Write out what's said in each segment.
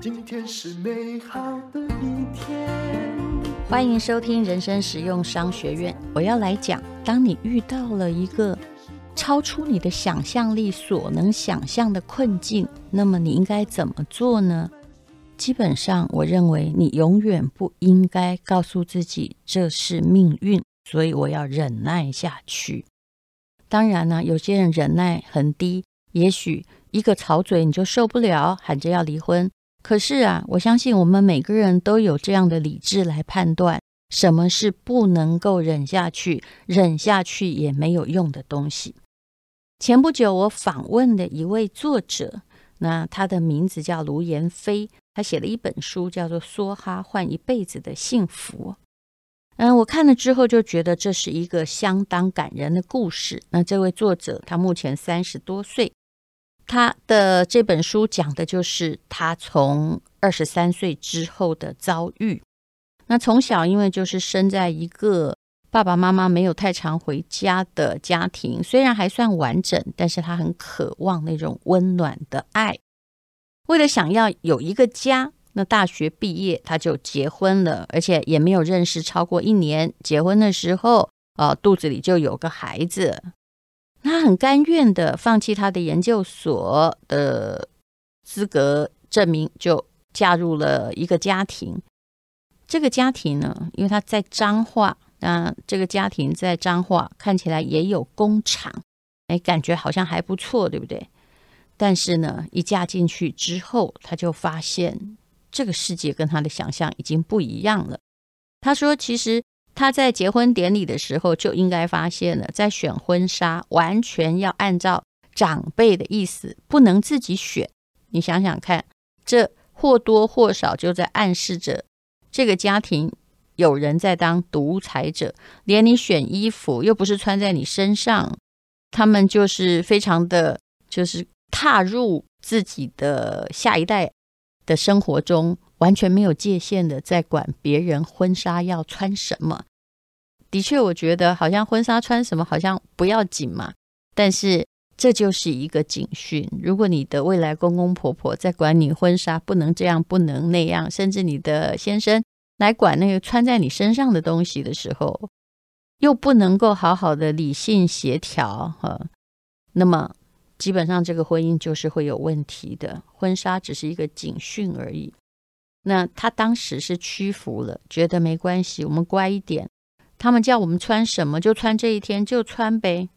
今天是美好的一天。欢迎收听人生实用商学院。我要来讲，当你遇到了一个超出你的想象力所能想象的困境，那么你应该怎么做呢？基本上，我认为你永远不应该告诉自己这是命运，所以我要忍耐下去。当然呢，有些人忍耐很低，也许一个吵嘴你就受不了，喊着要离婚。可是啊，我相信我们每个人都有这样的理智来判断，什么是不能够忍下去、忍下去也没有用的东西。前不久我访问的一位作者，那他的名字叫卢延飞，他写了一本书，叫做《梭哈换一辈子的幸福》。嗯，我看了之后就觉得这是一个相当感人的故事。那这位作者他目前三十多岁。他的这本书讲的就是他从二十三岁之后的遭遇。那从小因为就是生在一个爸爸妈妈没有太常回家的家庭，虽然还算完整，但是他很渴望那种温暖的爱。为了想要有一个家，那大学毕业他就结婚了，而且也没有认识超过一年，结婚的时候，呃，肚子里就有个孩子。他很甘愿的放弃他的研究所的资格证明，就嫁入了一个家庭。这个家庭呢，因为他在彰化，那这个家庭在彰化看起来也有工厂，哎，感觉好像还不错，对不对？但是呢，一嫁进去之后，他就发现这个世界跟他的想象已经不一样了。他说：“其实。”他在结婚典礼的时候就应该发现了，在选婚纱完全要按照长辈的意思，不能自己选。你想想看，这或多或少就在暗示着这个家庭有人在当独裁者，连你选衣服又不是穿在你身上，他们就是非常的，就是踏入自己的下一代的生活中。完全没有界限的在管别人婚纱要穿什么。的确，我觉得好像婚纱穿什么好像不要紧嘛。但是这就是一个警讯：如果你的未来公公婆婆在管你婚纱不能这样、不能那样，甚至你的先生来管那个穿在你身上的东西的时候，又不能够好好的理性协调，哈，那么基本上这个婚姻就是会有问题的。婚纱只是一个警讯而已。那他当时是屈服了，觉得没关系，我们乖一点。他们叫我们穿什么就穿这一天就穿呗。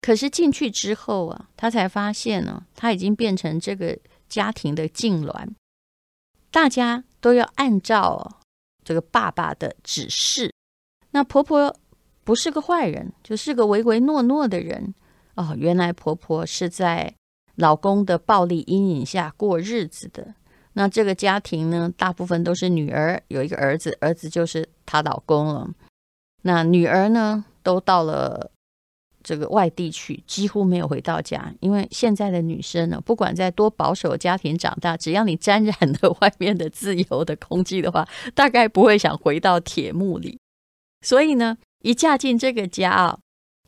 可是进去之后啊，他才发现呢，他已经变成这个家庭的痉挛，大家都要按照这个爸爸的指示。那婆婆不是个坏人，就是个唯唯诺诺的人。哦，原来婆婆是在老公的暴力阴影下过日子的。那这个家庭呢，大部分都是女儿，有一个儿子，儿子就是她老公了。那女儿呢，都到了这个外地去，几乎没有回到家。因为现在的女生呢，不管在多保守的家庭长大，只要你沾染了外面的自由的空气的话，大概不会想回到铁幕里。所以呢，一嫁进这个家啊，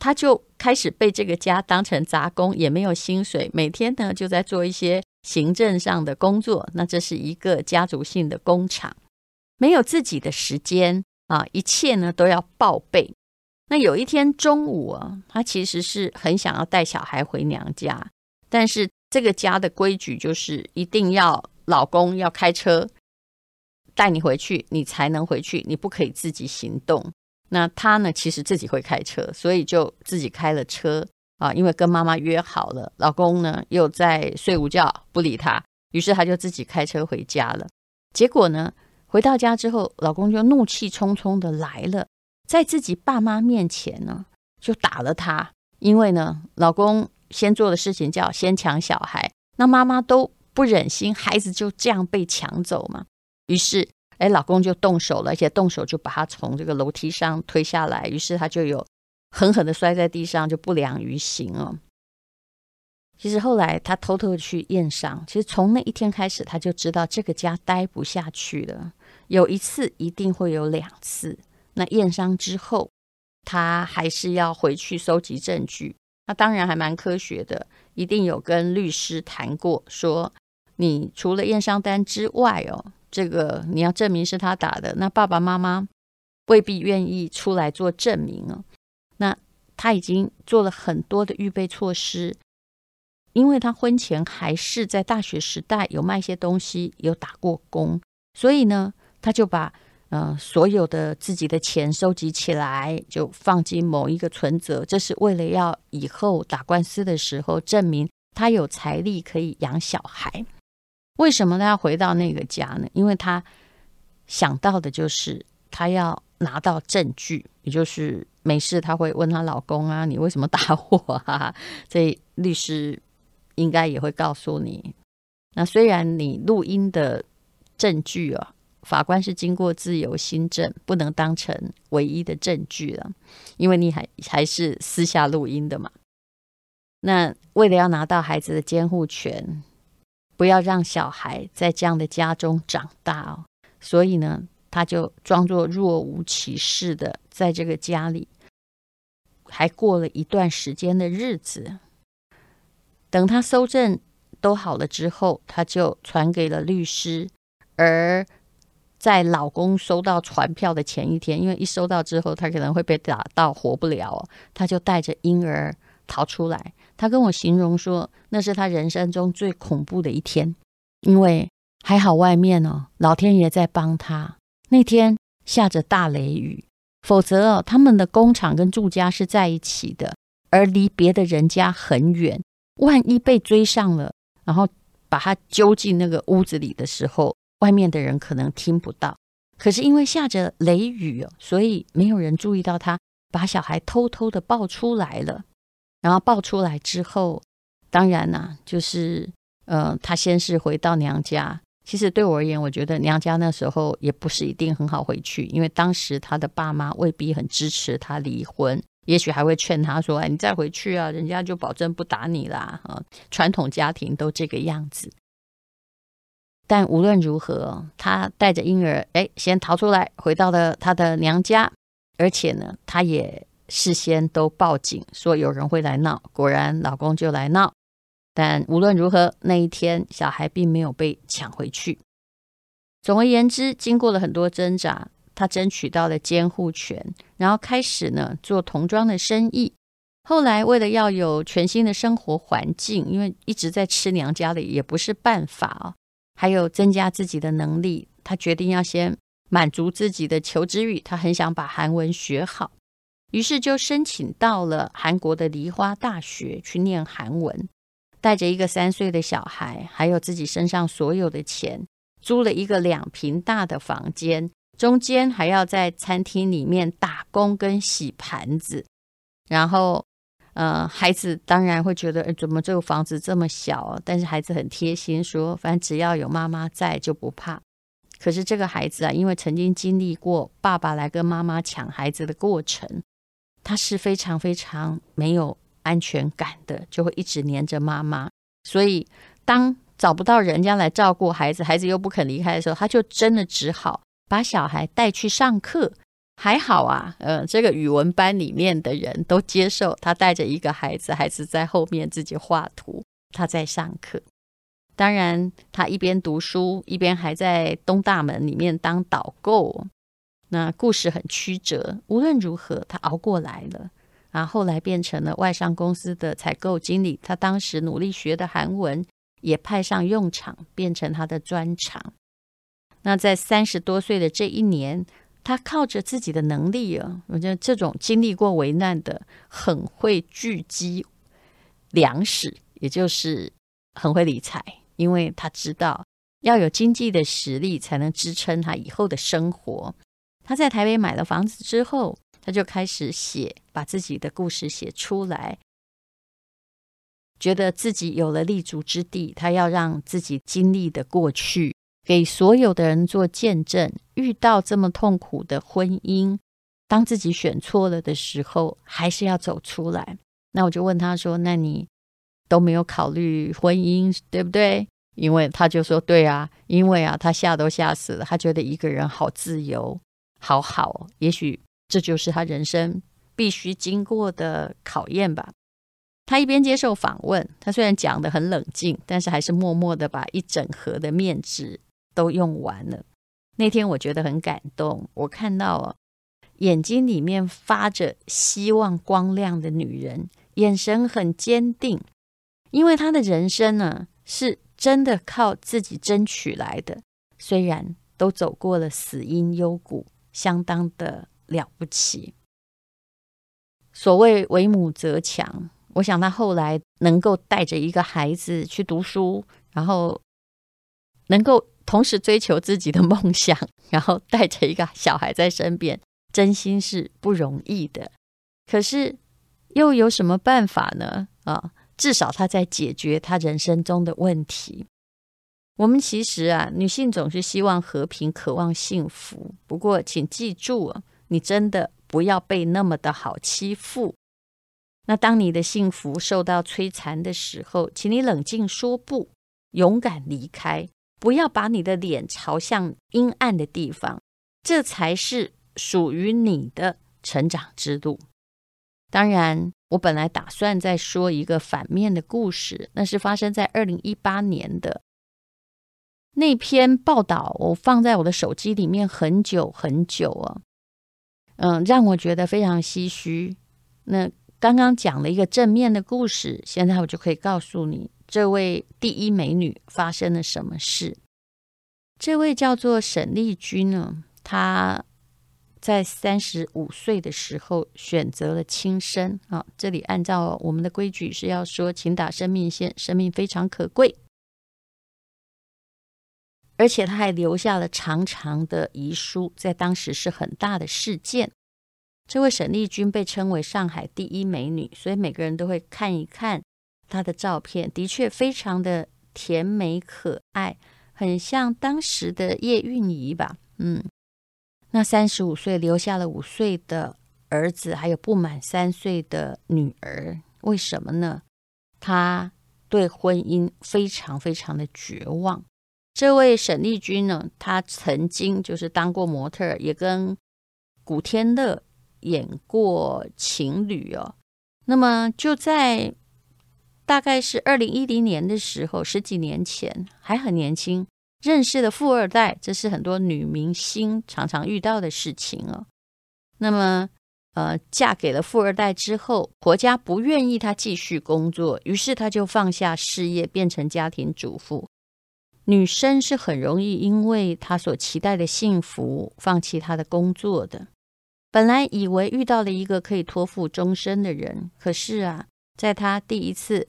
她就开始被这个家当成杂工，也没有薪水，每天呢就在做一些。行政上的工作，那这是一个家族性的工厂，没有自己的时间啊，一切呢都要报备。那有一天中午啊，他其实是很想要带小孩回娘家，但是这个家的规矩就是一定要老公要开车带你回去，你才能回去，你不可以自己行动。那他呢，其实自己会开车，所以就自己开了车。啊，因为跟妈妈约好了，老公呢又在睡午觉，不理她，于是她就自己开车回家了。结果呢，回到家之后，老公就怒气冲冲的来了，在自己爸妈面前呢，就打了她。因为呢，老公先做的事情叫先抢小孩，那妈妈都不忍心孩子就这样被抢走嘛，于是，哎，老公就动手了，而且动手就把她从这个楼梯上推下来，于是她就有。狠狠的摔在地上，就不良于行哦。其实后来他偷偷去验伤，其实从那一天开始，他就知道这个家待不下去了。有一次一定会有两次。那验伤之后，他还是要回去收集证据。那当然还蛮科学的，一定有跟律师谈过，说你除了验伤单之外哦，这个你要证明是他打的，那爸爸妈妈未必愿意出来做证明哦。那他已经做了很多的预备措施，因为他婚前还是在大学时代有卖一些东西，有打过工，所以呢，他就把。呃，所有的自己的钱收集起来，就放进某一个存折，这是为了要以后打官司的时候证明他有财力可以养小孩。为什么他要回到那个家呢？因为他想到的就是他要拿到证据，也就是没事他会问他老公啊，你为什么打我啊？这律师应该也会告诉你。那虽然你录音的证据啊。法官是经过自由心证，不能当成唯一的证据了，因为你还还是私下录音的嘛。那为了要拿到孩子的监护权，不要让小孩在这样的家中长大哦，所以呢，他就装作若无其事的在这个家里，还过了一段时间的日子。等他搜证都好了之后，他就传给了律师，而。在老公收到传票的前一天，因为一收到之后，他可能会被打到活不了，他就带着婴儿逃出来。他跟我形容说，那是他人生中最恐怖的一天，因为还好外面哦，老天爷在帮他。那天下着大雷雨，否则哦，他们的工厂跟住家是在一起的，而离别的人家很远，万一被追上了，然后把他揪进那个屋子里的时候。外面的人可能听不到，可是因为下着雷雨哦，所以没有人注意到他把小孩偷偷的抱出来了。然后抱出来之后，当然呐、啊，就是呃，他先是回到娘家。其实对我而言，我觉得娘家那时候也不是一定很好回去，因为当时他的爸妈未必很支持他离婚，也许还会劝他说：“哎，你再回去啊，人家就保证不打你啦。”啊，传统家庭都这个样子。但无论如何，他带着婴儿，哎，先逃出来，回到了他的娘家，而且呢，他也事先都报警说有人会来闹，果然老公就来闹。但无论如何，那一天小孩并没有被抢回去。总而言之，经过了很多挣扎，他争取到了监护权，然后开始呢做童装的生意。后来为了要有全新的生活环境，因为一直在吃娘家的也不是办法哦。还有增加自己的能力，他决定要先满足自己的求知欲。他很想把韩文学好，于是就申请到了韩国的梨花大学去念韩文。带着一个三岁的小孩，还有自己身上所有的钱，租了一个两平大的房间，中间还要在餐厅里面打工跟洗盘子，然后。呃，孩子当然会觉得，怎么这个房子这么小？但是孩子很贴心，说反正只要有妈妈在就不怕。可是这个孩子啊，因为曾经经历过爸爸来跟妈妈抢孩子的过程，他是非常非常没有安全感的，就会一直黏着妈妈。所以当找不到人家来照顾孩子，孩子又不肯离开的时候，他就真的只好把小孩带去上课。还好啊，呃，这个语文班里面的人都接受他带着一个孩子，孩子在后面自己画图，他在上课。当然，他一边读书，一边还在东大门里面当导购。那故事很曲折，无论如何，他熬过来了。啊，后来变成了外商公司的采购经理。他当时努力学的韩文也派上用场，变成他的专长。那在三十多岁的这一年。他靠着自己的能力啊，我觉得这种经历过危难的，很会聚积粮食，也就是很会理财，因为他知道要有经济的实力才能支撑他以后的生活。他在台北买了房子之后，他就开始写，把自己的故事写出来，觉得自己有了立足之地，他要让自己经历的过去。给所有的人做见证，遇到这么痛苦的婚姻，当自己选错了的时候，还是要走出来。那我就问他说：“那你都没有考虑婚姻，对不对？”因为他就说：“对啊，因为啊，他吓都吓死了，他觉得一个人好自由，好好。也许这就是他人生必须经过的考验吧。”他一边接受访问，他虽然讲得很冷静，但是还是默默的把一整盒的面纸都用完了。那天我觉得很感动，我看到啊，眼睛里面发着希望光亮的女人，眼神很坚定，因为她的人生呢是真的靠自己争取来的，虽然都走过了死荫幽谷，相当的了不起。所谓为母则强。我想他后来能够带着一个孩子去读书，然后能够同时追求自己的梦想，然后带着一个小孩在身边，真心是不容易的。可是又有什么办法呢？啊，至少他在解决他人生中的问题。我们其实啊，女性总是希望和平，渴望幸福。不过，请记住，你真的不要被那么的好欺负。那当你的幸福受到摧残的时候，请你冷静说不，勇敢离开，不要把你的脸朝向阴暗的地方，这才是属于你的成长之路。当然，我本来打算再说一个反面的故事，那是发生在二零一八年的那篇报道，我放在我的手机里面很久很久啊，嗯，让我觉得非常唏嘘。那。刚刚讲了一个正面的故事，现在我就可以告诉你，这位第一美女发生了什么事。这位叫做沈丽君呢，她在三十五岁的时候选择了轻生啊。这里按照我们的规矩是要说，请打生命线，生命非常可贵。而且他还留下了长长的遗书，在当时是很大的事件。这位沈丽君被称为上海第一美女，所以每个人都会看一看她的照片，的确非常的甜美可爱，很像当时的叶蕴仪吧。嗯，那三十五岁留下了五岁的儿子，还有不满三岁的女儿，为什么呢？她对婚姻非常非常的绝望。这位沈丽君呢，她曾经就是当过模特，也跟古天乐。演过情侣哦，那么就在大概是二零一零年的时候，十几年前还很年轻，认识了富二代，这是很多女明星常常遇到的事情哦。那么，呃，嫁给了富二代之后，婆家不愿意她继续工作，于是她就放下事业，变成家庭主妇。女生是很容易因为她所期待的幸福，放弃她的工作的。本来以为遇到了一个可以托付终身的人，可是啊，在她第一次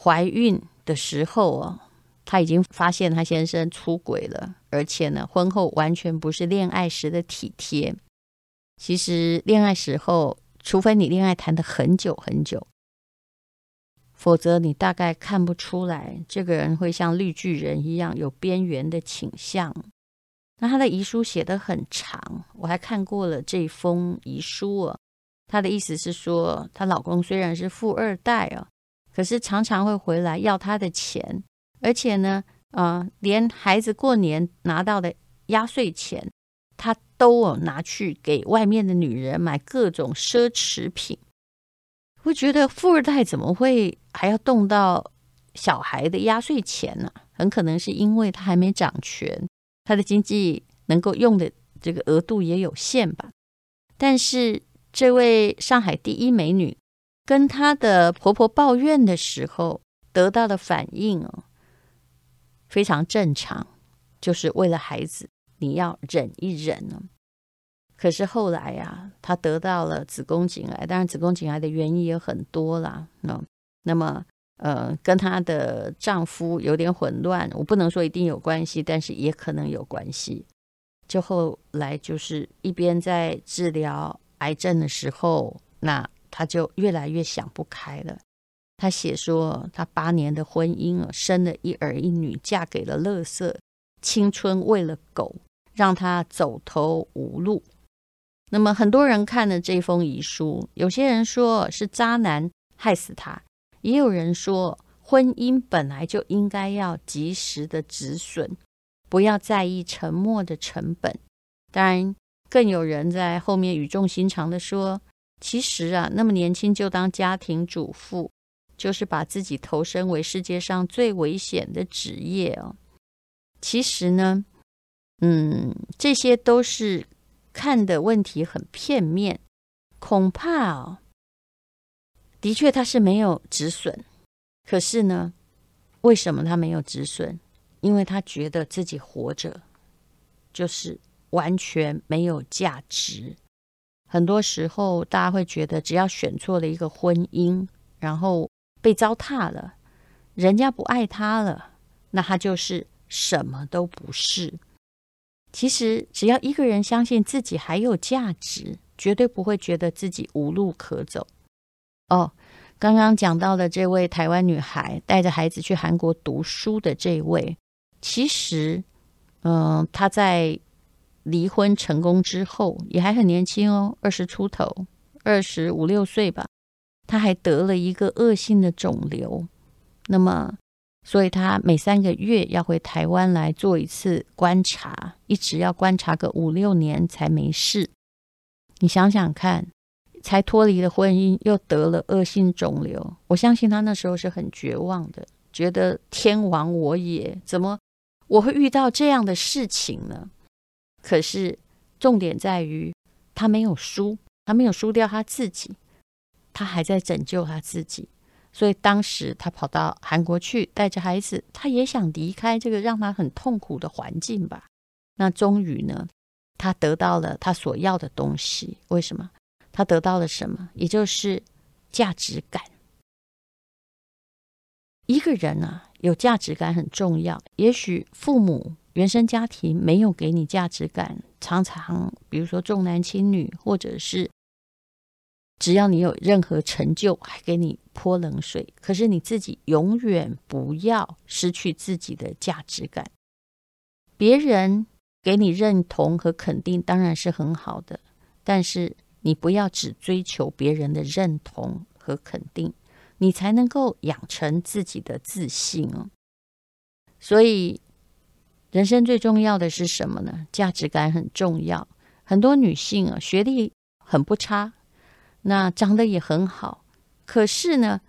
怀孕的时候哦，她已经发现她先生出轨了，而且呢，婚后完全不是恋爱时的体贴。其实恋爱时候，除非你恋爱谈得很久很久，否则你大概看不出来这个人会像绿巨人一样有边缘的倾向。那她的遗书写得很长，我还看过了这封遗书啊。她的意思是说，她老公虽然是富二代啊，可是常常会回来要她的钱，而且呢，啊、连孩子过年拿到的压岁钱，他都有拿去给外面的女人买各种奢侈品。我觉得富二代怎么会还要动到小孩的压岁钱呢？很可能是因为他还没掌权。他的经济能够用的这个额度也有限吧，但是这位上海第一美女跟她的婆婆抱怨的时候，得到的反应哦，非常正常，就是为了孩子，你要忍一忍呢。可是后来呀，她得到了子宫颈癌，当然子宫颈癌的原因也很多啦。那那么。呃，跟她的丈夫有点混乱，我不能说一定有关系，但是也可能有关系。就后来就是一边在治疗癌症的时候，那她就越来越想不开了。她写说，她八年的婚姻啊，生了一儿一女，嫁给了垃圾，青春喂了狗，让她走投无路。那么很多人看了这封遗书，有些人说是渣男害死她。也有人说，婚姻本来就应该要及时的止损，不要在意沉默的成本。当然，更有人在后面语重心长地说，其实啊，那么年轻就当家庭主妇，就是把自己投身为世界上最危险的职业哦。其实呢，嗯，这些都是看的问题很片面，恐怕哦，的确他是没有止损，可是呢，为什么他没有止损？因为他觉得自己活着就是完全没有价值。很多时候，大家会觉得，只要选错了一个婚姻，然后被糟蹋了，人家不爱他了，那他就是什么都不是。其实，只要一个人相信自己还有价值，绝对不会觉得自己无路可走。哦，刚刚讲到的这位台湾女孩带着孩子去韩国读书的这位，其实，嗯、她在。离婚成功之后，也还很年轻哦，二十出头，二十五六岁吧。她还得了一个恶性的肿瘤，那么，所以他每三个月要回台湾来做一次观察，一直要观察个五六年才没事。你想想看，才脱离了婚姻，又得了恶性肿瘤，我相信他那时候是很绝望的，觉得天亡我也，怎么我会遇到这样的事情呢？可是，重点在于他没有输，他没有输掉他自己，他还在拯救他自己。所以当时他跑到韩国去，带着孩子，他也想离开这个让他很痛苦的环境吧。那终于呢，他得到了他所要的东西。为什么？他得到了什么？也就是价值感。一个人啊，有价值感很重要。也许父母。原生家庭没有给你价值感，常常比如说重男轻女，或者是只要你有任何成就，还给你泼冷水。可是你自己永远不要失去自己的价值感。别人给你认同和肯定当然是很好的，但是你不要只追求别人的认同和肯定，你才能够养成自己的自信哦。所以。人生最重要的是什么呢？价值感很重要。很多女性啊，学历很不差，那长得也很好，可是呢，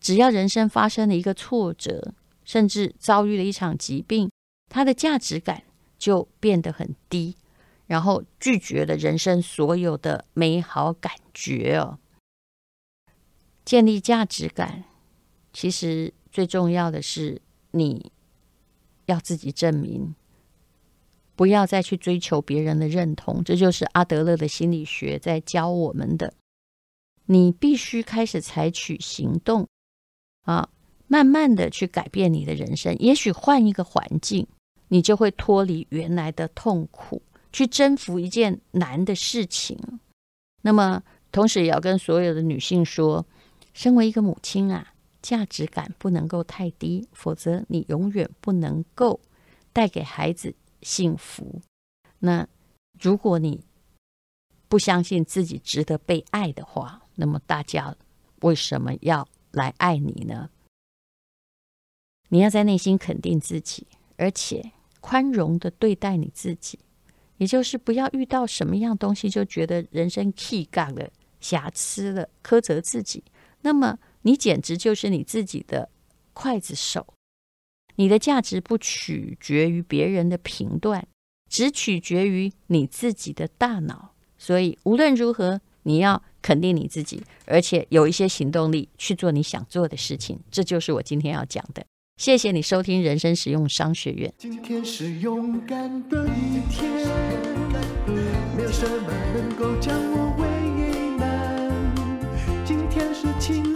只要人生发生了一个挫折，甚至遭遇了一场疾病，他的价值感就变得很低，然后拒绝了人生所有的美好感觉哦。建立价值感，其实最重要的是你。要自己证明，不要再去追求别人的认同，这就是阿德勒的心理学在教我们的。你必须开始采取行动，啊，慢慢的去改变你的人生。也许换一个环境，你就会脱离原来的痛苦，去征服一件难的事情。那么，同时也要跟所有的女性说，身为一个母亲啊。价值感不能够太低，否则你永远不能够带给孩子幸福。那如果你不相信自己值得被爱的话，那么大家为什么要来爱你呢？你要在内心肯定自己，而且宽容的对待你自己，也就是不要遇到什么样东西就觉得人生气杠了、瑕疵了、苛责自己。那么。你简直就是你自己的刽子手，你的价值不取决于别人的评断，只取决于你自己的大脑。所以无论如何，你要肯定你自己，而且有一些行动力去做你想做的事情。这就是我今天要讲的。谢谢你收听人生实用商学院。今天是勇敢的一天，没有什么能够将我为难。今天是晴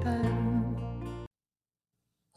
单。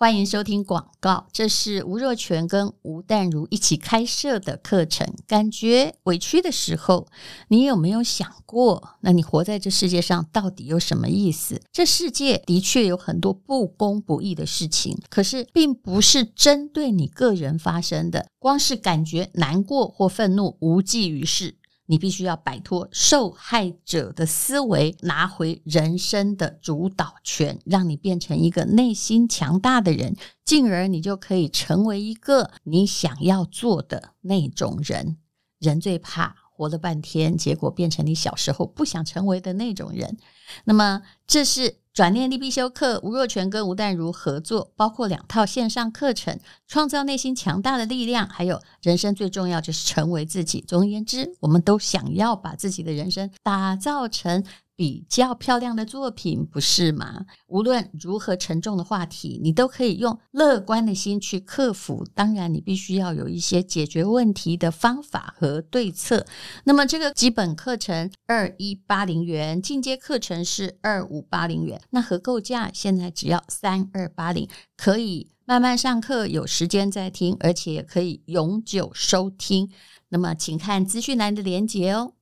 欢迎收听广告，这是吴若权跟吴淡如一起开设的课程。感觉委屈的时候，你有没有想过，那你活在这世界上到底有什么意思？这世界的确有很多不公不义的事情，可是并不是针对你个人发生的。光是感觉难过或愤怒，无济于事。你必须要摆脱受害者的思维，拿回人生的主导权，让你变成一个内心强大的人，进而你就可以成为一个你想要做的那种人。人最怕活了半天，结果变成你小时候不想成为的那种人。那么，这是。转念力必修课，吴若权跟吴淡如合作，包括两套线上课程，创造内心强大的力量，还有人生最重要就是成为自己。总而言之，我们都想要把自己的人生打造成。比较漂亮的作品，不是吗？无论如何沉重的话题，你都可以用乐观的心去克服。当然，你必须要有一些解决问题的方法和对策。那么，这个基本课程二一八零元，进阶课程是二五八零元。那合购价现在只要三二八零，可以慢慢上课，有时间再听，而且也可以永久收听。那么，请看资讯栏的连接哦。